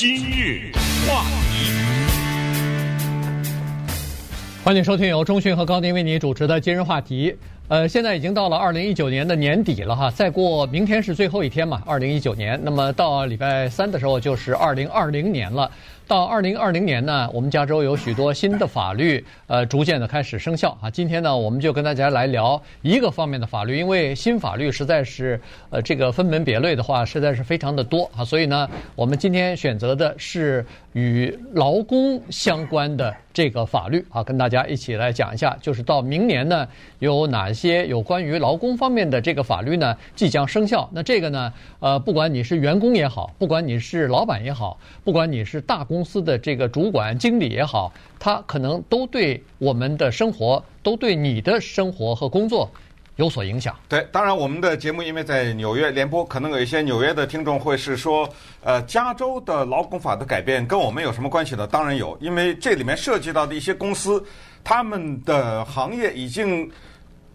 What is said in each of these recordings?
今日话题，欢迎收听由中讯和高迪为你主持的今日话题。呃，现在已经到了二零一九年的年底了哈，再过明天是最后一天嘛，二零一九年。那么到礼拜三的时候就是二零二零年了。到二零二零年呢，我们加州有许多新的法律，呃，逐渐的开始生效啊。今天呢，我们就跟大家来聊一个方面的法律，因为新法律实在是，呃，这个分门别类的话，实在是非常的多啊。所以呢，我们今天选择的是与劳工相关的这个法律啊，跟大家一起来讲一下，就是到明年呢，有哪些有关于劳工方面的这个法律呢，即将生效。那这个呢，呃，不管你是员工也好，不管你是老板也好，不管你是大公，司的这个主管、经理也好，他可能都对我们的生活，都对你的生活和工作有所影响。对，当然我们的节目因为在纽约联播，可能有一些纽约的听众会是说，呃，加州的劳工法的改变跟我们有什么关系呢？当然有，因为这里面涉及到的一些公司，他们的行业已经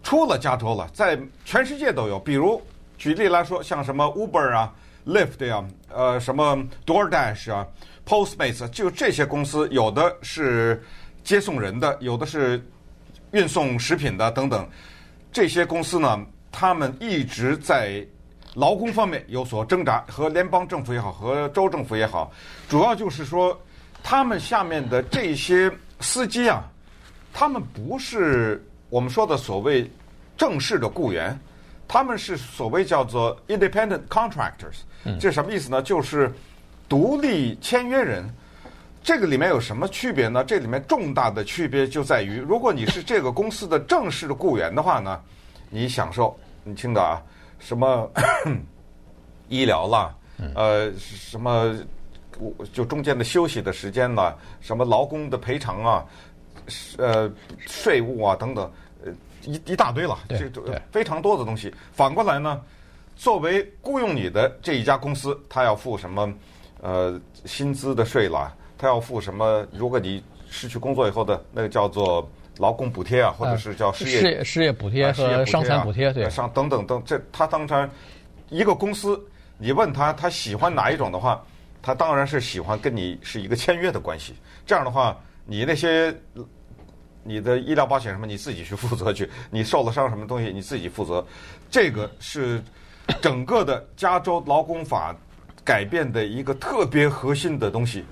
出了加州了，在全世界都有。比如举例来说，像什么 Uber 啊、Lyft 啊，呃，什么 DoorDash 啊。Postmates 就这些公司，有的是接送人的，有的是运送食品的等等。这些公司呢，他们一直在劳工方面有所挣扎，和联邦政府也好，和州政府也好，主要就是说，他们下面的这些司机啊，他们不是我们说的所谓正式的雇员，他们是所谓叫做 independent contractors。这什么意思呢？就是独立签约人，这个里面有什么区别呢？这里面重大的区别就在于，如果你是这个公司的正式的雇员的话呢，你享受，你听着啊，什么 医疗啦，呃，什么就中间的休息的时间啦，什么劳工的赔偿啊，呃，税务啊等等，呃，一一大堆了，这非常多的东西。反过来呢，作为雇佣你的这一家公司，他要付什么？呃，薪资的税啦，他要付什么？如果你失去工作以后的那个叫做劳工补贴啊，或者是叫失业、呃、失业补贴和伤残补贴，对，上等等等，这他当然一个公司，你问他他喜欢哪一种的话，他当然是喜欢跟你是一个签约的关系。这样的话，你那些你的医疗保险什么，你自己去负责去，你受了伤什么东西你自己负责。这个是整个的加州劳工法。改变的一个特别核心的东西，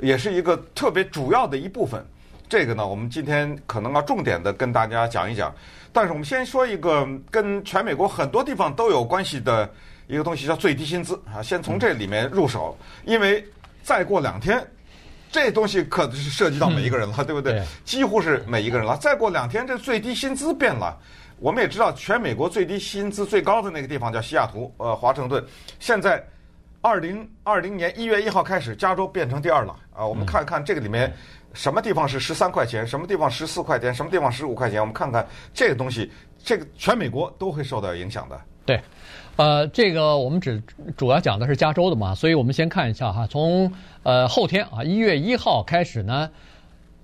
也是一个特别主要的一部分。这个呢，我们今天可能要重点的跟大家讲一讲。但是我们先说一个跟全美国很多地方都有关系的一个东西，叫最低薪资啊。先从这里面入手，因为再过两天，这东西可是涉及到每一个人了，对不对？几乎是每一个人了。再过两天，这最低薪资变了。我们也知道，全美国最低薪资最高的那个地方叫西雅图，呃，华盛顿。现在。二零二零年一月一号开始，加州变成第二了啊！我们看看这个里面什么地方是十三块钱，什么地方十四块钱，什么地方十五块钱。我们看看这个东西，这个全美国都会受到影响的。对，呃，这个我们只主要讲的是加州的嘛，所以我们先看一下哈，从呃后天啊一月一号开始呢。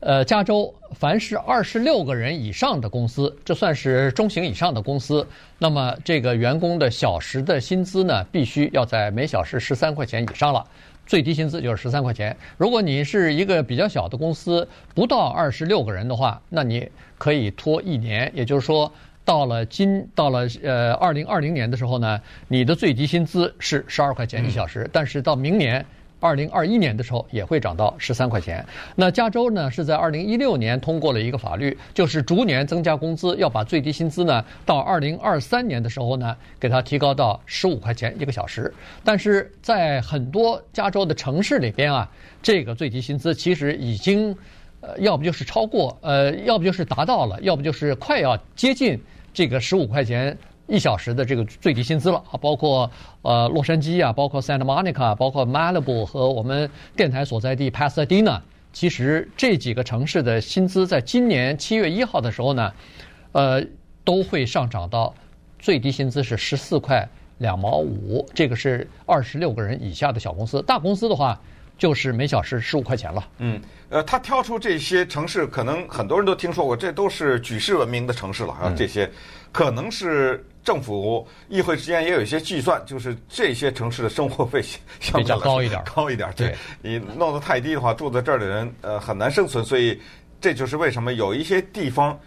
呃，加州凡是二十六个人以上的公司，这算是中型以上的公司，那么这个员工的小时的薪资呢，必须要在每小时十三块钱以上了，最低薪资就是十三块钱。如果你是一个比较小的公司，不到二十六个人的话，那你可以拖一年，也就是说，到了今到了呃二零二零年的时候呢，你的最低薪资是十二块钱一小时，但是到明年。二零二一年的时候也会涨到十三块钱。那加州呢是在二零一六年通过了一个法律，就是逐年增加工资，要把最低薪资呢到二零二三年的时候呢给它提高到十五块钱一个小时。但是在很多加州的城市里边啊，这个最低薪资其实已经呃要不就是超过，呃要不就是达到了，要不就是快要接近这个十五块钱。一小时的这个最低薪资了啊，包括呃洛杉矶啊，包括 Santa Monica，包括 Malibu 和我们电台所在地 Pasadena，其实这几个城市的薪资在今年七月一号的时候呢，呃都会上涨到最低薪资是十四块两毛五，这个是二十六个人以下的小公司，大公司的话就是每小时十五块钱了。嗯，呃，他挑出这些城市，可能很多人都听说过，这都是举世闻名的城市了啊，这些可能是。政府议会之间也有一些计算，就是这些城市的生活费相比较高一点，高一点。对，你弄得太低的话，住在这儿的人呃很难生存。所以这就是为什么有一些地方，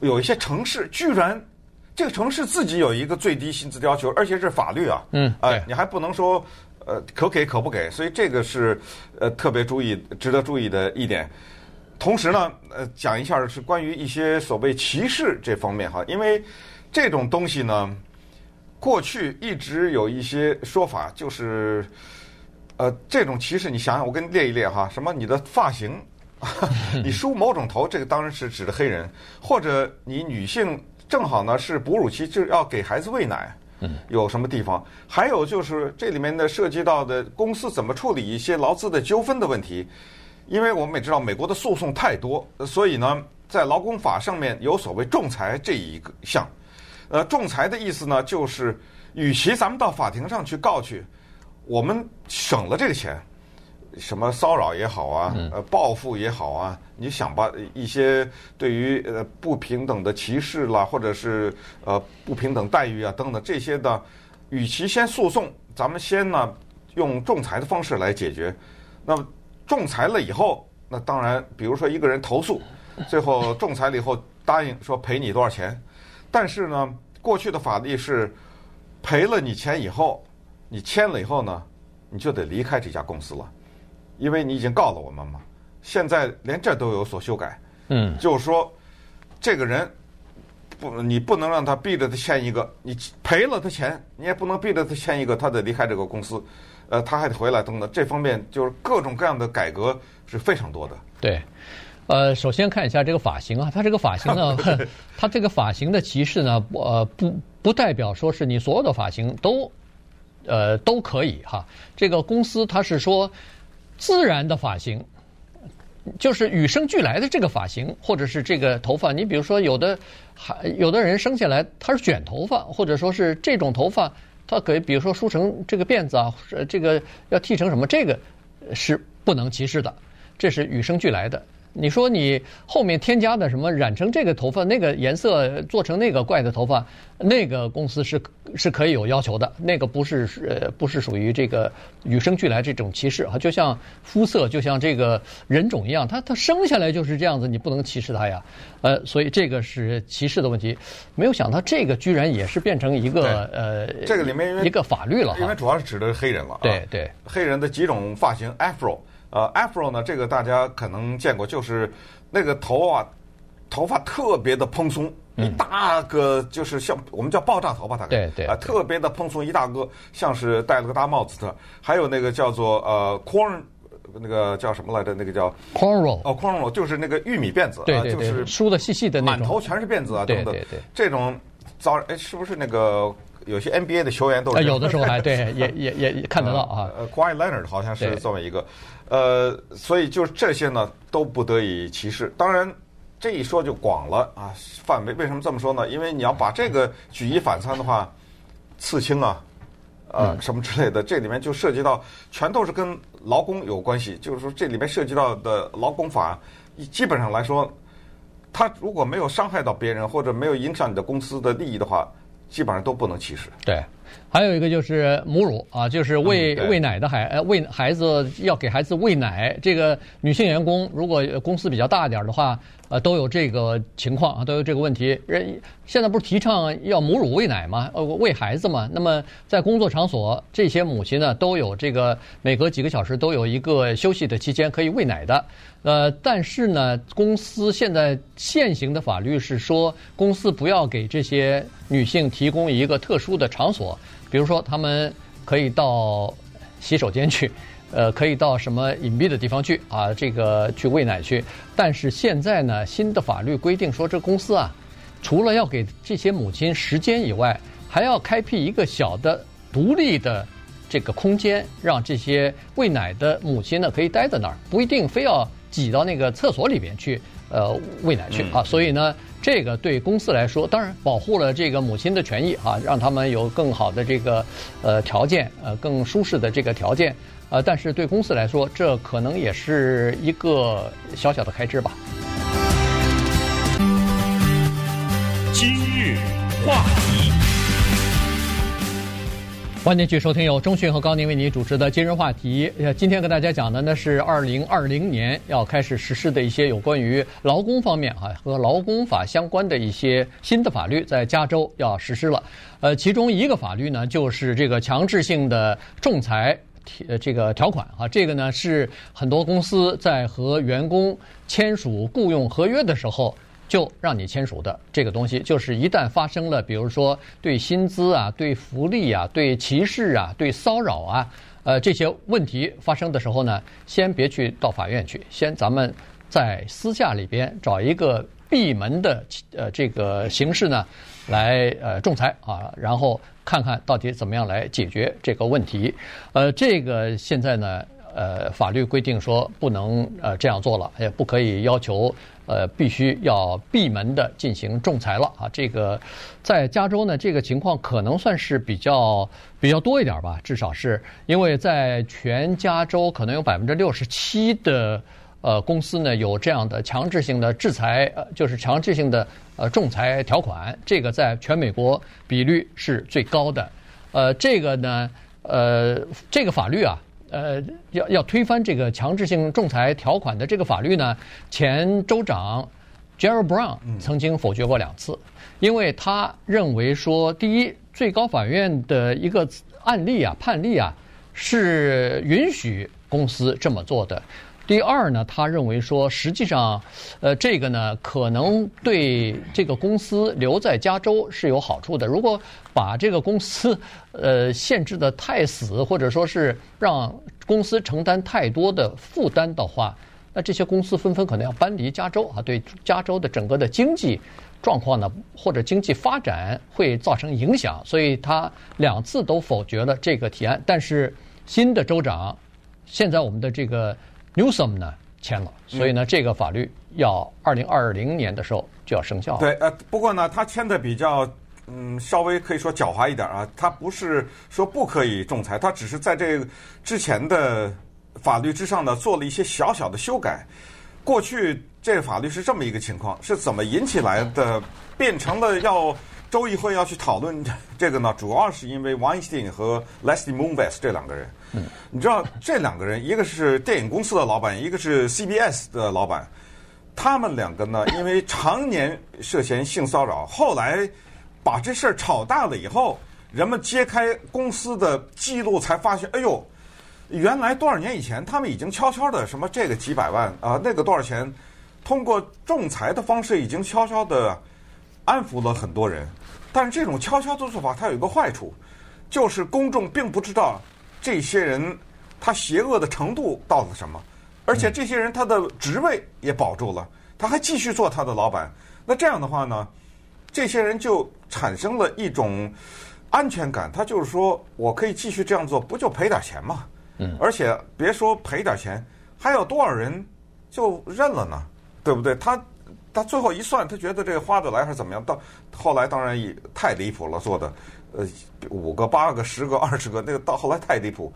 有一些城市居然这个城市自己有一个最低薪资要求，而且是法律啊。嗯，哎，你还不能说呃可给可不给，所以这个是呃特别注意、值得注意的一点。同时呢，呃，讲一下是关于一些所谓歧视这方面哈，因为这种东西呢，过去一直有一些说法，就是呃，这种歧视，你想想，我给你列一列哈，什么你的发型，你梳某种头，这个当然是指的黑人，或者你女性正好呢是哺乳期，就要给孩子喂奶，有什么地方？还有就是这里面呢涉及到的公司怎么处理一些劳资的纠纷的问题。因为我们也知道美国的诉讼太多，所以呢，在劳工法上面有所谓仲裁这一个项。呃，仲裁的意思呢，就是与其咱们到法庭上去告去，我们省了这个钱，什么骚扰也好啊，呃，报复也好啊，你想把一些对于呃不平等的歧视啦，或者是呃不平等待遇啊等等这些的，与其先诉讼，咱们先呢用仲裁的方式来解决，那么。仲裁了以后，那当然，比如说一个人投诉，最后仲裁了以后答应说赔你多少钱，但是呢，过去的法律是赔了你钱以后，你签了以后呢，你就得离开这家公司了，因为你已经告了我们嘛。现在连这都有所修改，嗯，就是说这个人不，你不能让他逼着他签一个，你赔了他钱，你也不能逼着他签一个，他得离开这个公司。呃，他还得回来等等，这方面就是各种各样的改革是非常多的。对，呃，首先看一下这个发型啊，它这个发型呢，它这个发型的歧视呢，呃，不不代表说是你所有的发型都，呃，都可以哈。这个公司它是说自然的发型，就是与生俱来的这个发型，或者是这个头发。你比如说，有的还有的人生下来他是卷头发，或者说是这种头发。他可以，比如说梳成这个辫子啊，这个要剃成什么，这个是不能歧视的，这是与生俱来的。你说你后面添加的什么染成这个头发那个颜色做成那个怪的头发，那个公司是是可以有要求的，那个不是呃不是属于这个与生俱来这种歧视啊，就像肤色就像这个人种一样，他他生下来就是这样子，你不能歧视他呀，呃，所以这个是歧视的问题。没有想到这个居然也是变成一个呃这个里面一个法律了，因为主要是指的是黑人了，对对，黑人的几种发型 Afro。呃，Afro 呢，这个大家可能见过，就是那个头啊，头发特别的蓬松，一大个就是像我们叫爆炸头吧，大概对对啊，特别的蓬松一大个，像是戴了个大帽子的。还有那个叫做呃 corn，那个叫什么来着？那个叫 cornrow 哦，cornrow 就是那个玉米辫子，对对对，就是梳的细细的那种，满头全是辫子啊，等等。对对对，这种早哎，是不是那个？有些 NBA 的球员都是，有的时候还 对，也也也看得到啊。呃，Kawhi Leonard 好像是这么一个，呃，所以就是这些呢都不得以歧视。当然，这一说就广了啊，范围为什么这么说呢？因为你要把这个举一反三的话，刺青啊，呃，什么之类的，这里面就涉及到全都是跟劳工有关系。就是说，这里面涉及到的劳工法，基本上来说，他如果没有伤害到别人或者没有影响你的公司的利益的话。基本上都不能歧视。对，还有一个就是母乳啊，就是喂喂奶的孩呃喂孩子要给孩子喂奶，这个女性员工如果公司比较大一点的话，呃都有这个情况啊，都有这个问题。人现在不是提倡要母乳喂奶吗？呃喂孩子嘛。那么在工作场所，这些母亲呢都有这个每隔几个小时都有一个休息的期间可以喂奶的。呃，但是呢，公司现在现行的法律是说，公司不要给这些女性提供一个特殊的场所，比如说他们可以到洗手间去，呃，可以到什么隐蔽的地方去啊，这个去喂奶去。但是现在呢，新的法律规定说，这公司啊，除了要给这些母亲时间以外，还要开辟一个小的独立的这个空间，让这些喂奶的母亲呢可以待在那儿，不一定非要。挤到那个厕所里边去，呃，喂奶去啊，所以呢，这个对公司来说，当然保护了这个母亲的权益啊，让他们有更好的这个呃条件，呃，更舒适的这个条件，呃，但是对公司来说，这可能也是一个小小的开支吧。今日话题。欢迎继续收听由中讯和高宁为您主持的今日话题。呃，今天跟大家讲的呢是二零二零年要开始实施的一些有关于劳工方面啊和劳工法相关的一些新的法律，在加州要实施了。呃，其中一个法律呢就是这个强制性的仲裁呃这个条款啊，这个呢是很多公司在和员工签署雇佣合约的时候。就让你签署的这个东西，就是一旦发生了，比如说对薪资啊、对福利啊、对歧视啊、对骚扰啊，呃这些问题发生的时候呢，先别去到法院去，先咱们在私下里边找一个闭门的呃这个形式呢，来呃仲裁啊，然后看看到底怎么样来解决这个问题。呃，这个现在呢。呃，法律规定说不能呃这样做了，也不可以要求呃必须要闭门的进行仲裁了啊。这个在加州呢，这个情况可能算是比较比较多一点吧，至少是因为在全加州可能有百分之六十七的呃公司呢有这样的强制性的制裁，呃就是强制性的呃仲裁条款，这个在全美国比率是最高的。呃，这个呢，呃，这个法律啊。呃，要要推翻这个强制性仲裁条款的这个法律呢，前州长 Jerry Brown 曾经否决过两次，因为他认为说，第一，最高法院的一个案例啊、判例啊，是允许公司这么做的。第二呢，他认为说，实际上，呃，这个呢，可能对这个公司留在加州是有好处的。如果把这个公司，呃，限制得太死，或者说是让公司承担太多的负担的话，那这些公司纷纷可能要搬离加州啊，对加州的整个的经济状况呢，或者经济发展会造成影响。所以他两次都否决了这个提案。但是新的州长，现在我们的这个。Newsom 呢签了，所以呢，这个法律要二零二零年的时候就要生效。对，呃，不过呢，他签的比较，嗯，稍微可以说狡猾一点啊。他不是说不可以仲裁，他只是在这个之前的法律之上呢做了一些小小的修改。过去这个法律是这么一个情况，是怎么引起来的？变成了要州议会要去讨论这个呢？主要是因为 Weinstein 和 Leslie Moonves 这两个人。嗯，你知道这两个人，一个是电影公司的老板，一个是 CBS 的老板。他们两个呢，因为常年涉嫌性骚扰，后来把这事儿炒大了以后，人们揭开公司的记录，才发现，哎呦，原来多少年以前，他们已经悄悄的什么这个几百万啊，那个多少钱，通过仲裁的方式，已经悄悄的安抚了很多人。但是这种悄悄的做法，它有一个坏处，就是公众并不知道。这些人他邪恶的程度到了什么？而且这些人他的职位也保住了，他还继续做他的老板。那这样的话呢，这些人就产生了一种安全感。他就是说我可以继续这样做，不就赔点钱吗？嗯。而且别说赔点钱，还有多少人就认了呢？对不对？他他最后一算，他觉得这个花得来还是怎么样？到后来当然也太离谱了，做的。呃，五个、八个、十个、二十个，那个到后来太离谱，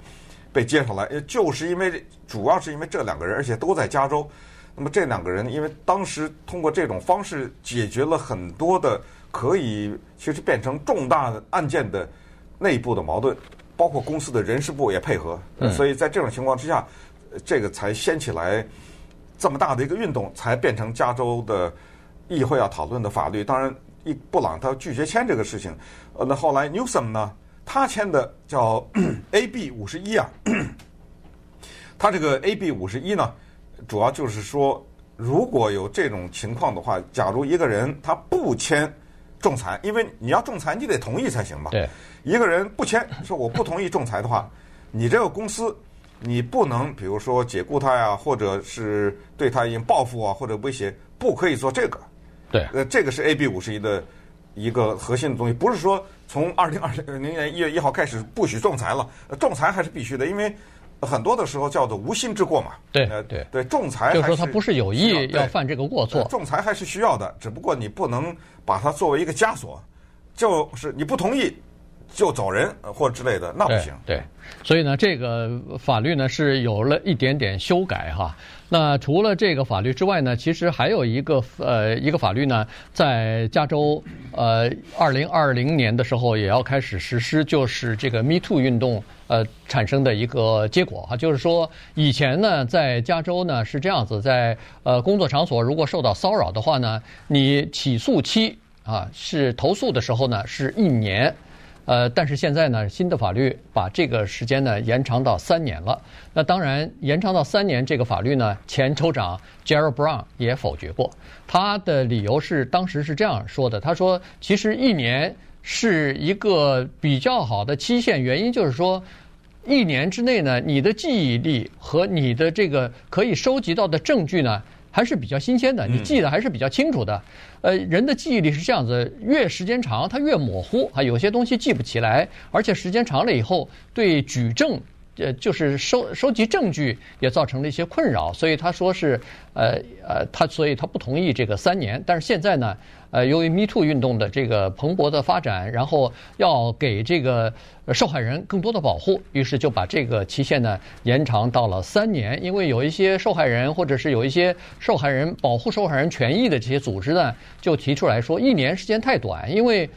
被接上来，就是因为主要是因为这两个人，而且都在加州。那么这两个人，因为当时通过这种方式解决了很多的可以其实变成重大案件的内部的矛盾，包括公司的人事部也配合，所以在这种情况之下，这个才掀起来这么大的一个运动，才变成加州的议会要讨论的法律。当然。一布朗他拒绝签这个事情，呃，那后来 Newsom 呢，他签的叫 AB 五十一啊，他这个 AB 五十一呢，主要就是说，如果有这种情况的话，假如一个人他不签仲裁，因为你要仲裁，你得同意才行嘛。对，一个人不签，说我不同意仲裁的话，你这个公司你不能，比如说解雇他呀，或者是对他进行报复啊，或者威胁，不可以做这个。对，呃，这个是 AB 五十一的一个核心的东西，不是说从二零二零年一月一号开始不许仲裁了，仲裁还是必须的，因为很多的时候叫做无心之过嘛。对，呃，对，对，仲裁就是说他不是有意要犯这个过错，仲裁还是需要的，只不过你不能把它作为一个枷锁，就是你不同意就走人或者之类的，那不行。对，对，所以呢，这个法律呢是有了一点点修改哈。那除了这个法律之外呢，其实还有一个呃一个法律呢，在加州呃二零二零年的时候也要开始实施，就是这个 Me Too 运动呃产生的一个结果哈，就是说以前呢在加州呢是这样子，在呃工作场所如果受到骚扰的话呢，你起诉期啊是投诉的时候呢是一年。呃，但是现在呢，新的法律把这个时间呢延长到三年了。那当然，延长到三年这个法律呢，前州长 Jerry Brown 也否决过。他的理由是，当时是这样说的：他说，其实一年是一个比较好的期限，原因就是说，一年之内呢，你的记忆力和你的这个可以收集到的证据呢。还是比较新鲜的，你记得还是比较清楚的。呃，人的记忆力是这样子，越时间长，它越模糊，啊有些东西记不起来，而且时间长了以后，对举证。呃，就是收收集证据也造成了一些困扰，所以他说是，呃呃，他所以他不同意这个三年。但是现在呢，呃，由于 Me Too 运动的这个蓬勃的发展，然后要给这个受害人更多的保护，于是就把这个期限呢延长到了三年。因为有一些受害人或者是有一些受害人保护受害人权益的这些组织呢，就提出来说，一年时间太短，因为。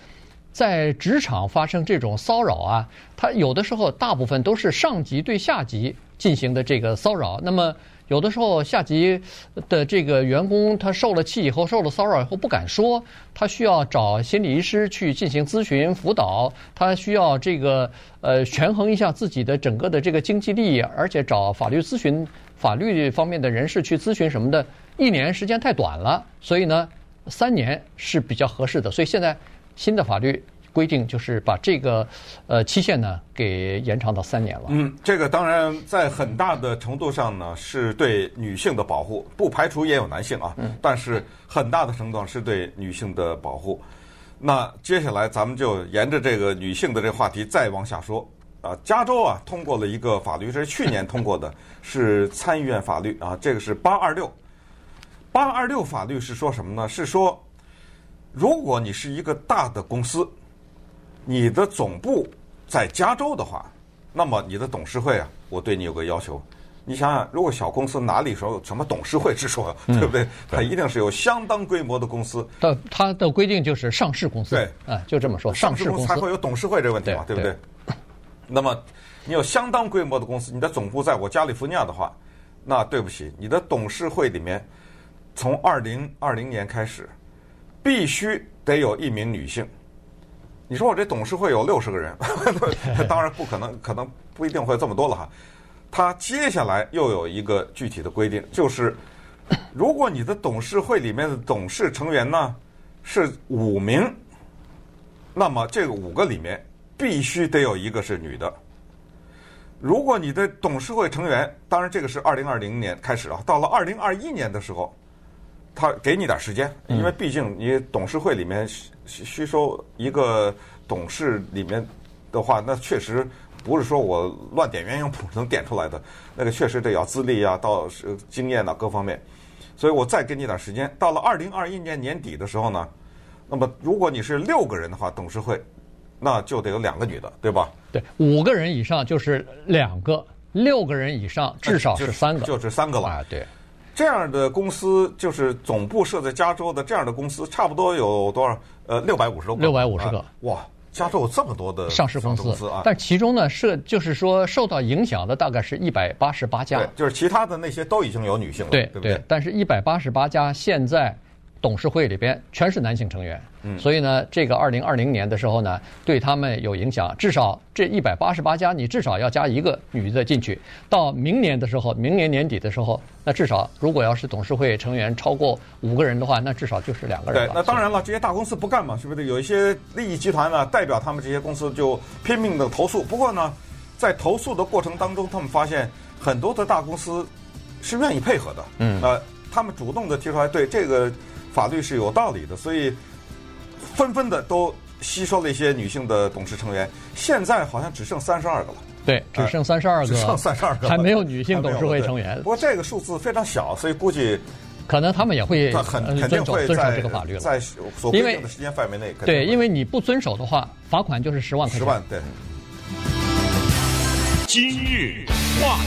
在职场发生这种骚扰啊，他有的时候大部分都是上级对下级进行的这个骚扰。那么有的时候下级的这个员工他受了气以后，受了骚扰以后不敢说，他需要找心理医师去进行咨询辅导，他需要这个呃权衡一下自己的整个的这个经济利益，而且找法律咨询、法律方面的人士去咨询什么的。一年时间太短了，所以呢，三年是比较合适的。所以现在。新的法律规定就是把这个呃期限呢给延长到三年了。嗯，这个当然在很大的程度上呢是对女性的保护，不排除也有男性啊。嗯。但是很大的程度上是对女性的保护。那接下来咱们就沿着这个女性的这个话题再往下说啊。加州啊通过了一个法律，这是去年通过的，是参议院法律啊。这个是八二六。八二六法律是说什么呢？是说。如果你是一个大的公司，你的总部在加州的话，那么你的董事会啊，我对你有个要求。你想想，如果小公司哪里说有什么董事会之说，对不对？它一定是有相当规模的公司。它它的规定就是上市公司。对，啊，就这么说，上市公司才会有董事会这个问题嘛，对不对？那么你有相当规模的公司，你的总部在我加利福尼亚的话，那对不起，你的董事会里面从二零二零年开始。必须得有一名女性。你说我这董事会有六十个人，当然不可能，可能不一定会这么多了哈。他接下来又有一个具体的规定，就是如果你的董事会里面的董事成员呢是五名，那么这个五个里面必须得有一个是女的。如果你的董事会成员，当然这个是二零二零年开始啊，到了二零二一年的时候。他给你点时间，因为毕竟你董事会里面吸收一个董事里面的话，那确实不是说我乱点鸳鸯谱能点出来的，那个确实得要资历啊，到经验啊各方面，所以我再给你点时间，到了二零二一年年底的时候呢，那么如果你是六个人的话，董事会那就得有两个女的，对吧？对，五个人以上就是两个，六个人以上至少是三个，就是三个了啊，对。这样的公司就是总部设在加州的这样的公司，差不多有多少？呃，六百五十多个。六百五十个。啊，哇，加州有这么多的上市公司啊！但其中呢，是就是说受到影响的大概是一百八十八家。对，就是其他的那些都已经有女性了，对对不对？对，但是一百八十八家现在。董事会里边全是男性成员，所以呢，这个二零二零年的时候呢，对他们有影响。至少这一百八十八家，你至少要加一个女的进去。到明年的时候，明年年底的时候，那至少如果要是董事会成员超过五个人的话，那至少就是两个人。对，那当然了，这些大公司不干嘛，是不是？有一些利益集团呢，代表他们这些公司就拼命的投诉。不过呢，在投诉的过程当中，他们发现很多的大公司是愿意配合的。嗯，呃，他们主动的提出来，对这个。法律是有道理的，所以纷纷的都吸收了一些女性的董事成员。现在好像只剩三十二个了。对，只剩三十二个，只剩三十二个，还没有女性董事会成员。不过这个数字非常小，所以估计可能他们也会他很呃肯定遵守遵守会在这个法律了。在所规定的时间范围内，对，因为你不遵守的话，罚款就是十万块钱。十万对。今日话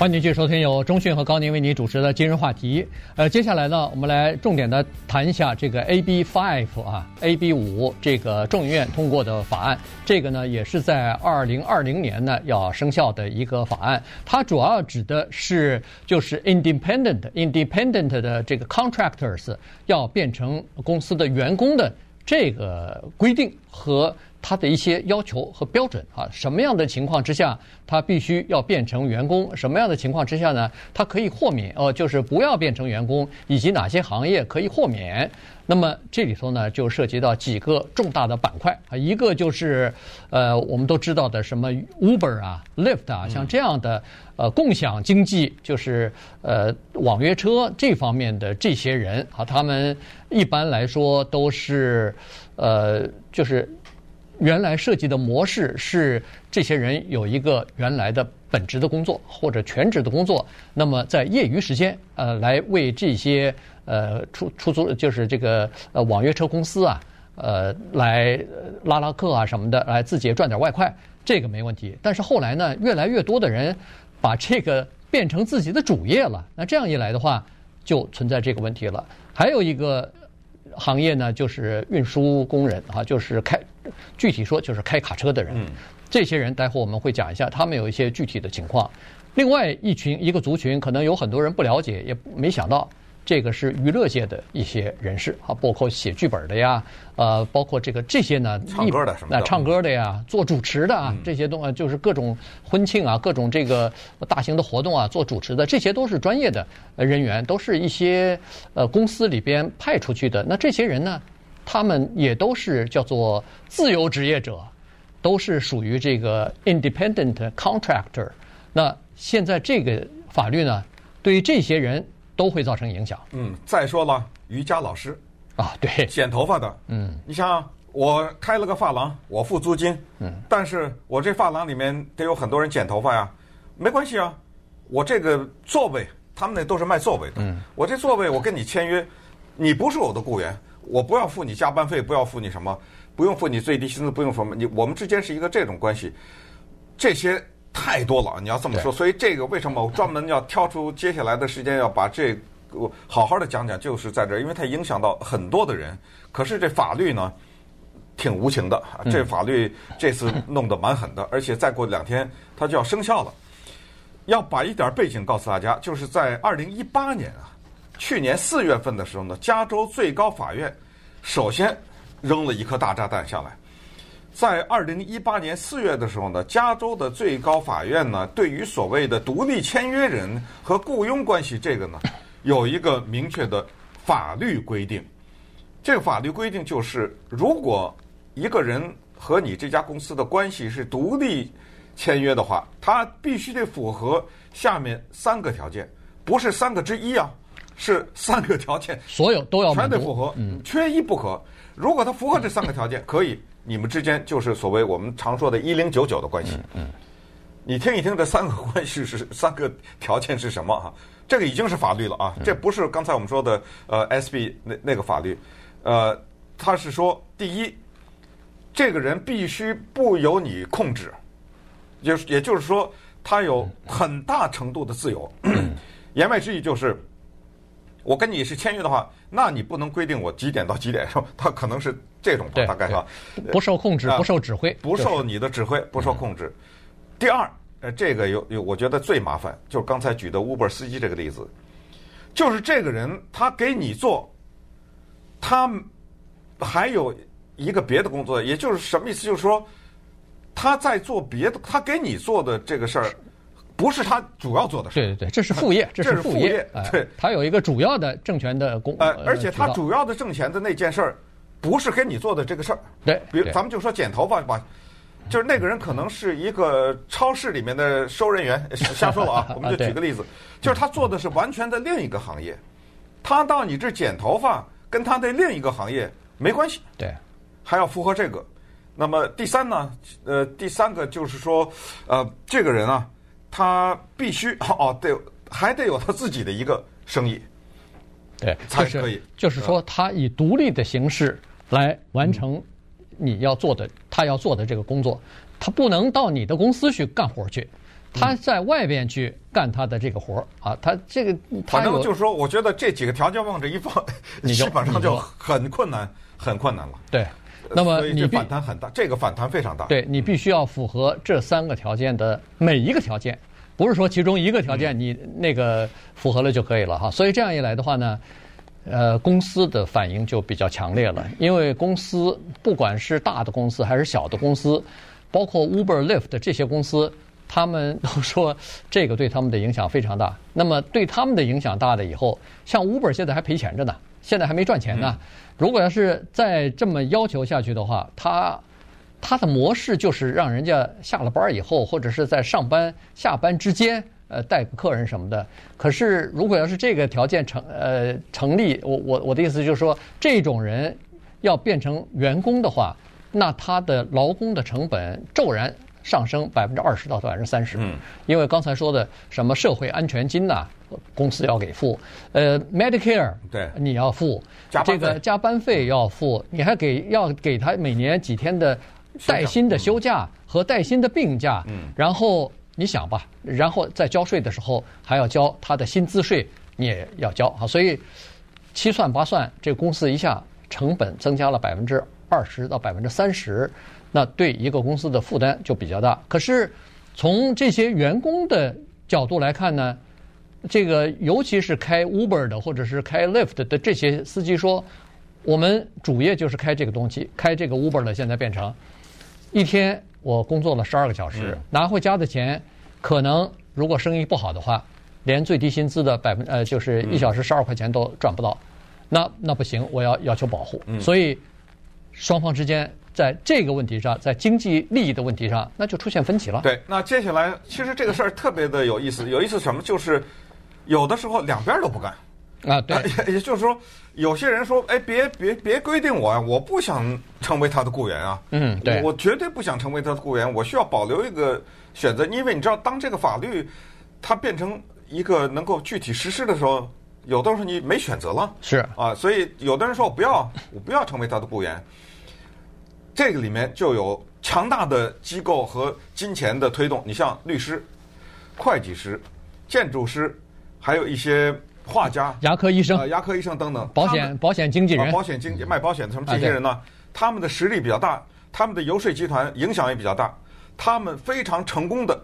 欢迎继续收听由中讯和高宁为你主持的今日话题。呃，接下来呢，我们来重点的谈一下这个 AB Five 啊，AB 五这个众议院通过的法案。这个呢，也是在二零二零年呢要生效的一个法案。它主要指的是就是 independent independent 的这个 contractors 要变成公司的员工的这个规定和。他的一些要求和标准啊，什么样的情况之下，他必须要变成员工？什么样的情况之下呢？他可以豁免哦，就是不要变成员工，以及哪些行业可以豁免？那么这里头呢，就涉及到几个重大的板块啊，一个就是呃，我们都知道的什么 Uber 啊、Lyft 啊，像这样的呃共享经济，就是呃网约车这方面的这些人啊，他们一般来说都是呃，就是。原来设计的模式是这些人有一个原来的本职的工作或者全职的工作，那么在业余时间，呃，来为这些呃出出租就是这个呃网约车公司啊，呃，来拉拉客啊什么的，来自己赚点外快，这个没问题。但是后来呢，越来越多的人把这个变成自己的主业了，那这样一来的话，就存在这个问题了。还有一个。行业呢，就是运输工人啊，就是开，具体说就是开卡车的人。这些人待会儿我们会讲一下，他们有一些具体的情况。另外一群一个族群，可能有很多人不了解，也没想到。这个是娱乐界的一些人士啊，包括写剧本的呀，呃，包括这个这些呢，唱歌的什么的，那唱歌的呀，做主持的啊，这些东西就是各种婚庆啊，各种这个大型的活动啊，做主持的，这些都是专业的人员，都是一些呃公司里边派出去的。那这些人呢，他们也都是叫做自由职业者，都是属于这个 independent contractor。那现在这个法律呢，对于这些人。都会造成影响。嗯，再说了，瑜伽老师。啊，对，剪头发的，嗯，你像，我开了个发廊，我付租金，嗯，但是我这发廊里面得有很多人剪头发呀，没关系啊，我这个座位，他们那都是卖座位的，嗯，我这座位我跟你签约，你不是我的雇员，我不要付你加班费，不要付你什么，不用付你最低薪资，不用什么，你我们之间是一个这种关系，这些。太多了，你要这么说，所以这个为什么我专门要挑出接下来的时间要把这个好好的讲讲，就是在这儿，因为它影响到很多的人。可是这法律呢，挺无情的，这法律这次弄得蛮狠的，而且再过两天它就要生效了。要把一点背景告诉大家，就是在二零一八年啊，去年四月份的时候呢，加州最高法院首先扔了一颗大炸弹下来。在二零一八年四月的时候呢，加州的最高法院呢，对于所谓的独立签约人和雇佣关系这个呢，有一个明确的法律规定。这个法律规定就是，如果一个人和你这家公司的关系是独立签约的话，他必须得符合下面三个条件，不是三个之一啊，是三个条件，所有都要全得符合，嗯，缺一不可。如果他符合这三个条件，可以。你们之间就是所谓我们常说的“一零九九”的关系。嗯，你听一听这三个关系是三个条件是什么啊？这个已经是法律了啊，这不是刚才我们说的呃 SB 那那个法律。呃，他是说，第一，这个人必须不由你控制，就是也就是说，他有很大程度的自由。言外之意就是。我跟你是签约的话，那你不能规定我几点到几点，是吧？他可能是这种吧，大概是吧？不受控制，不受指挥，不受你的指挥，不受控制。第二，呃，这个有有，我觉得最麻烦，就是刚才举的 Uber 司机这个例子，就是这个人他给你做，他还有一个别的工作，也就是什么意思？就是说他在做别的，他给你做的这个事儿。不是他主要做的事，对对对，这是副业，这是副业。对，他有一个主要的挣钱的工。呃，而且他主要的挣钱的那件事儿，不是跟你做的这个事儿。对，比如咱们就说剪头发吧，就是那个人可能是一个超市里面的收人员，瞎说了啊，我们就举个例子，就是他做的是完全的另一个行业，他到你这剪头发，跟他的另一个行业没关系。对，还要符合这个。那么第三呢？呃，第三个就是说，呃，这个人啊。他必须 哦，对，还得有他自己的一个生意。对，才可以。就是说，他以独立的形式来完成你要做的，他要做的这个工作，他不能到你的公司去干活去，他在外边去干他的这个活啊。他这个，反正就是说，我觉得这几个条件往这一放，你 基本上就很困难，很困难了。对，那么你反弹很大，这个反弹非常大。对，你必须要符合这三个条件的每一个条件。不是说其中一个条件你那个符合了就可以了哈，所以这样一来的话呢，呃，公司的反应就比较强烈了，因为公司不管是大的公司还是小的公司，包括 Uber、Lyft 这些公司，他们都说这个对他们的影响非常大。那么对他们的影响大了以后，像 Uber 现在还赔钱着呢，现在还没赚钱呢。如果要是再这么要求下去的话，他。他的模式就是让人家下了班以后，或者是在上班下班之间，呃，带客人什么的。可是如果要是这个条件成呃成立，我我我的意思就是说，这种人要变成员工的话，那他的劳工的成本骤然上升百分之二十到百分之三十。嗯。因为刚才说的什么社会安全金呐，公司要给付，呃，Medicare 对，你要付，这个加班费要付，你还给要给他每年几天的。带薪的休假和带薪的病假，嗯然后你想吧，然后在交税的时候还要交他的薪资税，你也要交啊。所以七算八算，这个公司一下成本增加了百分之二十到百分之三十，那对一个公司的负担就比较大。可是从这些员工的角度来看呢，这个尤其是开 Uber 的或者是开 Lyft 的这些司机说，我们主业就是开这个东西，开这个 Uber 的，现在变成。一天我工作了十二个小时，拿回家的钱，可能如果生意不好的话，连最低薪资的百分呃，就是一小时十二块钱都赚不到，那那不行，我要要求保护。所以双方之间在这个问题上，在经济利益的问题上，那就出现分歧了。对，那接下来其实这个事儿特别的有意思，有意思什么？就是有的时候两边都不干。啊，对，也也就是说，有些人说，哎，别别别规定我啊，我不想成为他的雇员啊，嗯，对，我绝对不想成为他的雇员，我需要保留一个选择，因为你知道，当这个法律它变成一个能够具体实施的时候，有的时候你没选择了，是。啊，所以有的人说我不要，我不要成为他的雇员，这个里面就有强大的机构和金钱的推动，你像律师、会计师、建筑师，还有一些。画家、牙科医生、呃、牙科医生等等，保险保险经纪人、保险经纪卖保险的什么这些人呢？啊、他们的实力比较大，他们的游说集团影响也比较大，他们非常成功的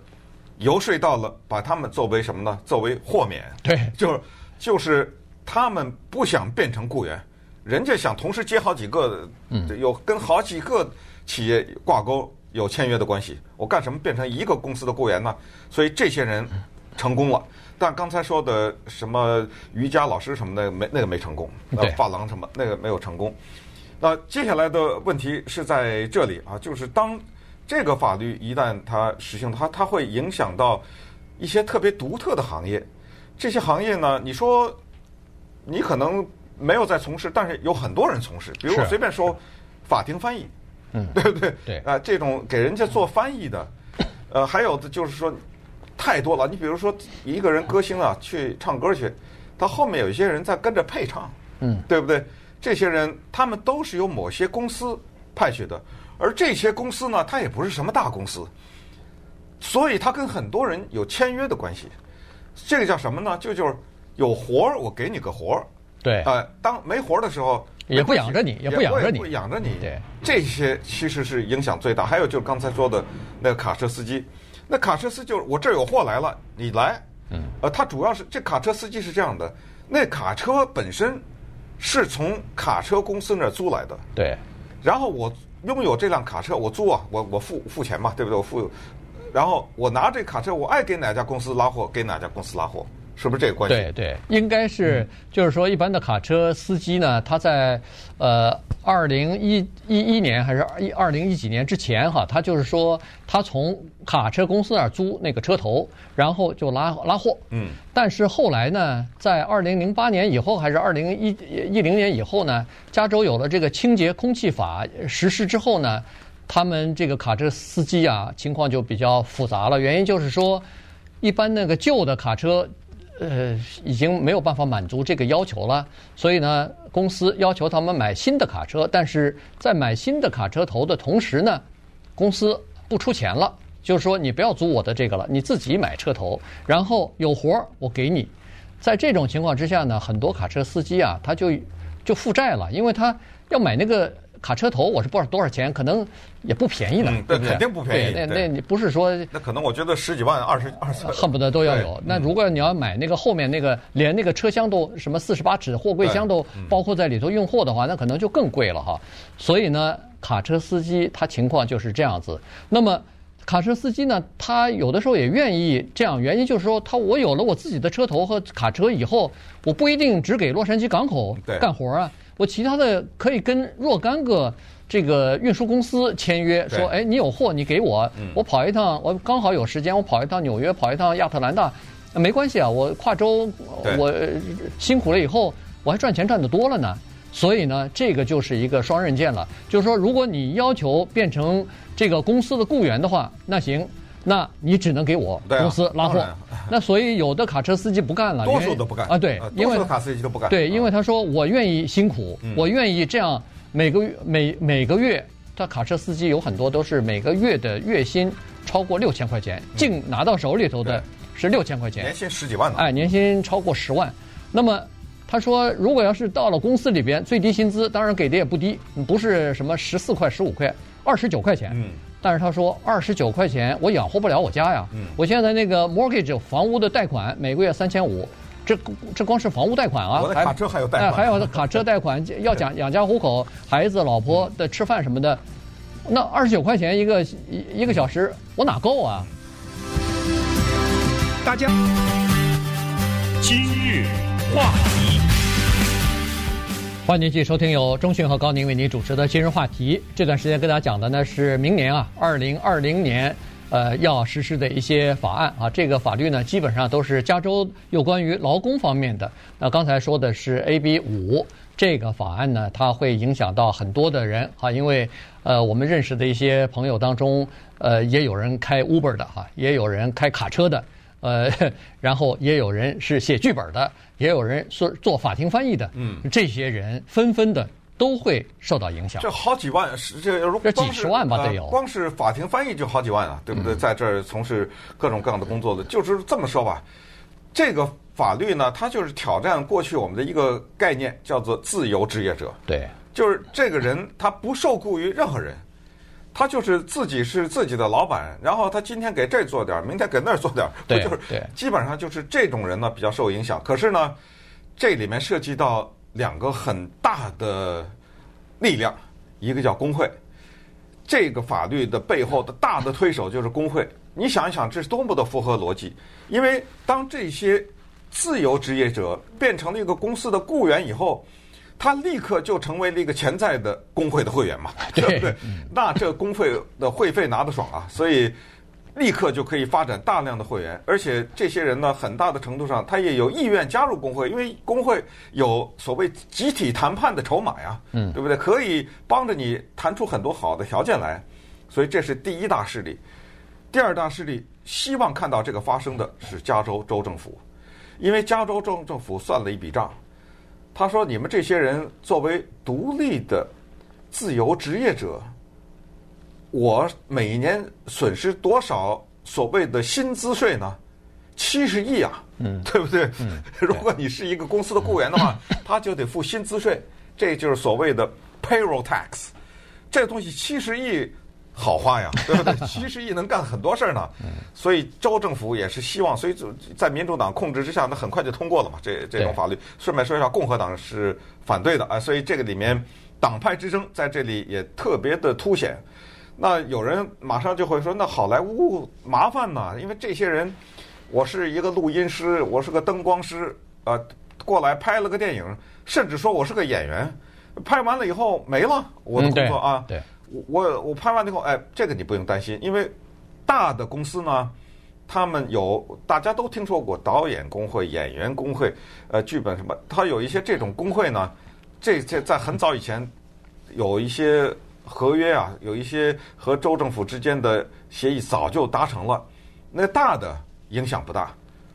游说到了，把他们作为什么呢？作为豁免，对，就是就是他们不想变成雇员，人家想同时接好几个，嗯，有跟好几个企业挂钩有签约的关系，我干什么变成一个公司的雇员呢？所以这些人成功了。但刚才说的什么瑜伽老师什么的没那个没成功，对，发廊什么那个没有成功。那接下来的问题是在这里啊，就是当这个法律一旦它实行，它它会影响到一些特别独特的行业。这些行业呢，你说你可能没有在从事，但是有很多人从事。比如我随便说，法庭翻译，嗯，对不对？对啊，这种给人家做翻译的，呃，还有的就是说。太多了，你比如说一个人歌星啊，去唱歌去，他后面有一些人在跟着配唱，嗯，对不对？这些人他们都是由某些公司派去的，而这些公司呢，它也不是什么大公司，所以他跟很多人有签约的关系。这个叫什么呢？就就是有活儿，我给你个活儿，对，啊、呃，当没活儿的时候，也不养着你，也不养着你，不养着你，对，这些其实是影响最大。还有就是刚才说的那个卡车司机。那卡车司机就是我这儿有货来了，你来。嗯。呃，他主要是这卡车司机是这样的，那卡车本身是从卡车公司那儿租来的。对。然后我拥有这辆卡车，我租啊，我我付付钱嘛，对不对？我付，然后我拿这卡车，我爱给哪家公司拉货，给哪家公司拉货。是不是这个关系？对对，应该是，就是说，一般的卡车司机呢，他在呃二零一一一年还是一二零一几年之前哈，他就是说，他从卡车公司那儿租那个车头，然后就拉拉货。嗯。但是后来呢，在二零零八年以后，还是二零一一零年以后呢，加州有了这个清洁空气法实施之后呢，他们这个卡车司机啊，情况就比较复杂了。原因就是说，一般那个旧的卡车。呃已经没有办法满足这个要求了，所以呢，公司要求他们买新的卡车，但是在买新的卡车头的同时呢，公司不出钱了，就是说你不要租我的这个了，你自己买车头，然后有活儿我给你。在这种情况之下呢，很多卡车司机啊，他就就负债了，因为他要买那个。卡车头我是不知道多少钱，可能也不便宜呢，嗯、对不对？肯定不便宜。那那你不是说那可能我觉得十几万、二十二十，恨不得都要有。那如果你要买那个后面那个连那个车厢都什么四十八尺货柜箱都包括在里头运货的话，那可能就更贵了哈。所以呢，卡车司机他情况就是这样子。那么卡车司机呢，他有的时候也愿意这样，原因就是说他我有了我自己的车头和卡车以后，我不一定只给洛杉矶港口干活啊。我其他的可以跟若干个这个运输公司签约，说，哎，你有货你给我，我跑一趟，我刚好有时间，我跑一趟纽约，跑一趟亚特兰大，没关系啊，我跨州，我辛苦了以后，我还赚钱赚得多了呢。所以呢，这个就是一个双刃剑了，就是说，如果你要求变成这个公司的雇员的话，那行。那你只能给我公司拉货，那所以有的卡车司机不干了，多数都不干。啊，对，因为卡车司机都不干，对，因为他说我愿意辛苦，我愿意这样每个月每每个月，他卡车司机有很多都是每个月的月薪超过六千块钱，净拿到手里头的是六千块钱，年薪十几万呢，哎，年薪超过十万，那么他说如果要是到了公司里边，最低薪资当然给的也不低，不是什么十四块十五块，二十九块钱。嗯但是他说二十九块钱我养活不了我家呀，我现在那个 mortgage 房屋的贷款每个月三千五，这这光是房屋贷款啊，我的卡车还有贷款，还有卡车贷款要讲养家糊口，孩子老婆的吃饭什么的，那二十九块钱一个一一个小时我哪够啊？大家今日话题。欢迎继续收听由中讯和高宁为您主持的今日话题。这段时间跟大家讲的呢是明年啊，二零二零年，呃，要实施的一些法案啊。这个法律呢，基本上都是加州有关于劳工方面的。那刚才说的是 AB 五这个法案呢，它会影响到很多的人啊，因为呃，我们认识的一些朋友当中，呃，也有人开 Uber 的哈，也有人开卡车的。呃，然后也有人是写剧本的，也有人说做法庭翻译的，嗯，这些人纷纷的都会受到影响。这好几万，是这如这几十万吧得有，呃，光是法庭翻译就好几万啊，对不对？嗯，在这儿从事各种各样的工作的，就是这么说吧。这个法律呢，它就是挑战过去我们的一个概念，叫做自由职业者。对，就是这个人他不受雇于任何人。他就是自己是自己的老板，然后他今天给这做点儿，明天给那儿做点儿，对，就是基本上就是这种人呢比较受影响。可是呢，这里面涉及到两个很大的力量，一个叫工会。这个法律的背后的大的推手就是工会。你想一想，这是多么的符合逻辑？因为当这些自由职业者变成了一个公司的雇员以后。他立刻就成为了一个潜在的工会的会员嘛，对不对？那这工会的会费拿得爽啊，所以立刻就可以发展大量的会员，而且这些人呢，很大的程度上他也有意愿加入工会，因为工会有所谓集体谈判的筹码呀，嗯，对不对？可以帮着你谈出很多好的条件来，所以这是第一大势力。第二大势力希望看到这个发生的是加州州政府，因为加州州政府算了一笔账。他说：“你们这些人作为独立的自由职业者，我每年损失多少所谓的薪资税呢？七十亿啊，嗯，对不对？嗯，如果你是一个公司的雇员的话，他就得付薪资税，这就是所谓的 payroll tax。这东西七十亿。”好话呀，对不对？七十亿能干很多事儿呢，所以州政府也是希望，所以就在民主党控制之下，那很快就通过了嘛。这这种法律，顺便说一下，共和党是反对的啊，所以这个里面党派之争在这里也特别的凸显。那有人马上就会说，那好莱坞麻烦呐，因为这些人，我是一个录音师，我是个灯光师，啊，过来拍了个电影，甚至说我是个演员，拍完了以后没了我的工作啊。对。我我拍完以后，哎，这个你不用担心，因为大的公司呢，他们有大家都听说过导演工会、演员工会，呃，剧本什么，他有一些这种工会呢，这这在很早以前有一些合约啊，有一些和州政府之间的协议早就达成了，那大的影响不大，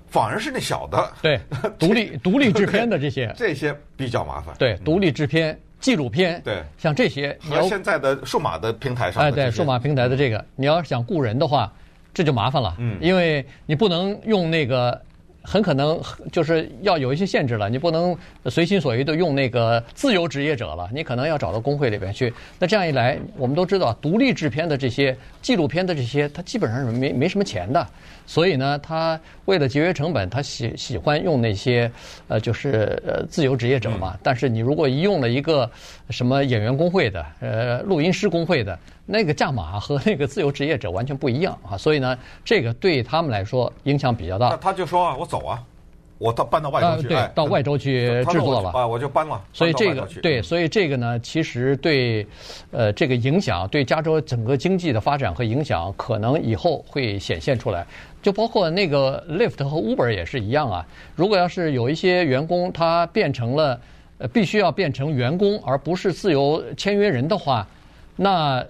反而是那小的，对，独立独立制片的这些，这些比较麻烦。对，独立制片、纪录片，对，像这些，你要现在的数码的平台上，哎，对，数码平台的这个，你要想雇人的话，这就麻烦了，嗯，因为你不能用那个。很可能就是要有一些限制了，你不能随心所欲的用那个自由职业者了，你可能要找到工会里边去。那这样一来，我们都知道，独立制片的这些纪录片的这些，它基本上是没没什么钱的，所以呢，他为了节约成本，他喜喜欢用那些呃，就是呃自由职业者嘛。但是你如果一用了一个什么演员工会的，呃，录音师工会的。那个价码和那个自由职业者完全不一样啊，所以呢，这个对他们来说影响比较大。那他就说啊，我走啊，我到搬到外州去，对，到外州去制作了啊，我就搬了。所以这个对，所以这个呢，其实对，呃，这个影响对加州整个经济的发展和影响，可能以后会显现出来。就包括那个 Lyft 和 Uber 也是一样啊。如果要是有一些员工他变成了呃必须要变成员工，而不是自由签约人的话，那。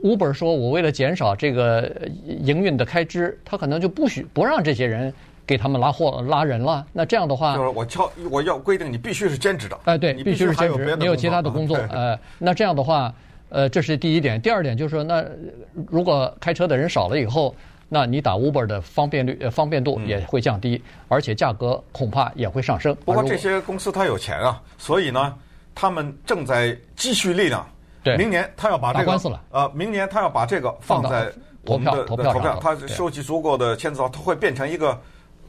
Uber 说：“我为了减少这个营运的开支，他可能就不许不让这些人给他们拉货拉人了。那这样的话，就是我敲我要规定你必须是兼职的。哎，对，必须是兼职，你有其他的工作。啊、呃，那这样的话，呃，这是第一点。第二点就是说，那如果开车的人少了以后，那你打 Uber 的方便率、方便度也会降低，嗯、而且价格恐怕也会上升。不过这些公司它有钱啊，所以呢，他们正在积蓄力量。”对，明年他要把这个官司了。呃，明年他要把这个放在我们的投票，投票，他收集足够的签字，他会变成一个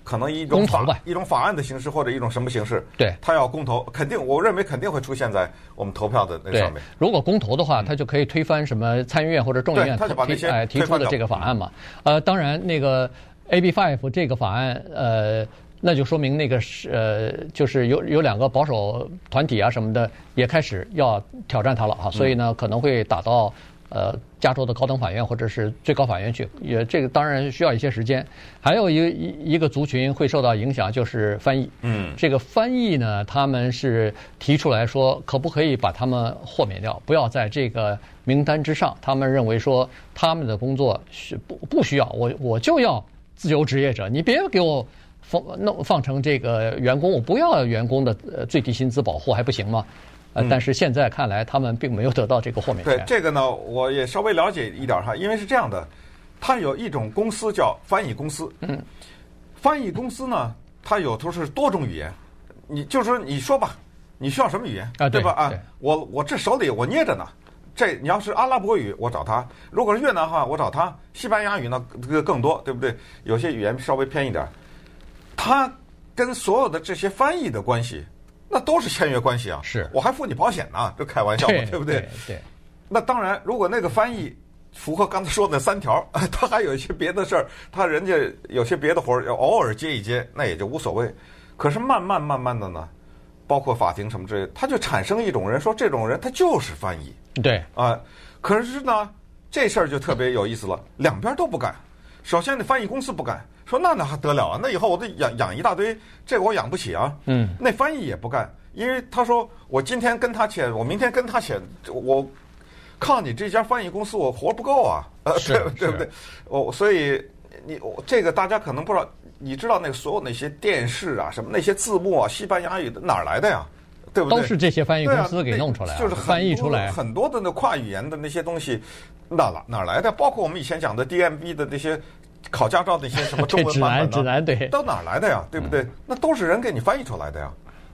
可能一种法一种法案的形式或者一种什么形式。对，他要公投，肯定我认为肯定会出现在我们投票的那上面。如果公投的话，他就可以推翻什么参议院或者众议院提哎提出的这个法案嘛。呃，当然那个 AB Five 这个法案呃。那就说明那个是呃，就是有有两个保守团体啊什么的也开始要挑战他了啊，所以呢可能会打到呃加州的高等法院或者是最高法院去，也这个当然需要一些时间。还有一一一个族群会受到影响，就是翻译。嗯，这个翻译呢，他们是提出来说，可不可以把他们豁免掉，不要在这个名单之上？他们认为说他们的工作是不不需要，我我就要自由职业者，你别给我。放弄放成这个员工，我不要员工的呃最低薪资保护还不行吗？呃，但是现在看来，他们并没有得到这个豁免权。对这个呢，我也稍微了解一点哈，因为是这样的，它有一种公司叫翻译公司。嗯，翻译公司呢，它有的是多种语言，你就是说你说吧，你需要什么语言啊？对吧？啊，我我这手里我捏着呢，这你要是阿拉伯语，我找他；如果是越南话，我找他；西班牙语呢，这个更多，对不对？有些语言稍微偏一点。他跟所有的这些翻译的关系，那都是签约关系啊！是，我还付你保险呢，这开玩笑嘛，对，对不对？对，对。那当然，如果那个翻译符合刚才说的那三条，他还有一些别的事儿，他人家有些别的活儿要偶尔接一接，那也就无所谓。可是慢慢慢慢的呢，包括法庭什么之类的，他就产生一种人说，这种人他就是翻译。对。啊，可是呢，这事儿就特别有意思了，两边都不干。首先，那翻译公司不干。说那那还得了啊？那以后我得养养一大堆，这个我养不起啊。嗯，那翻译也不干，因为他说我今天跟他签，我明天跟他签，我靠你这家翻译公司，我活不够啊。呃，对对不对？我所以你这个大家可能不知道，你知道那个所有那些电视啊什么那些字幕啊，西班牙语的哪儿来的呀？对不对？都是这些翻译公司给弄出来，就是翻译出来很多的那跨语言的那些东西，哪哪哪来的？包括我们以前讲的 DMB 的那些。考驾照那些什么 中文版本指南对，到哪来的呀？对不对？那都是人给你翻译出来的呀。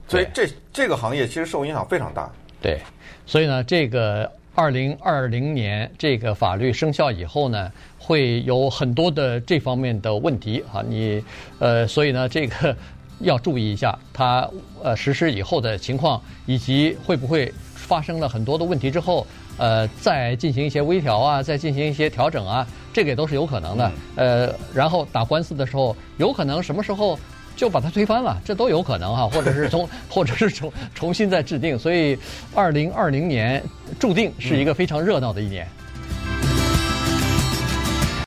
所以这这个行业其实受影响非常大。对，所以呢，这个二零二零年这个法律生效以后呢，会有很多的这方面的问题啊。你呃，所以呢，这个要注意一下它呃实施以后的情况，以及会不会发生了很多的问题之后。呃，再进行一些微调啊，再进行一些调整啊，这个也都是有可能的。呃，然后打官司的时候，有可能什么时候就把它推翻了，这都有可能哈，或者是从，或者是重重新再制定。所以，二零二零年注定是一个非常热闹的一年。嗯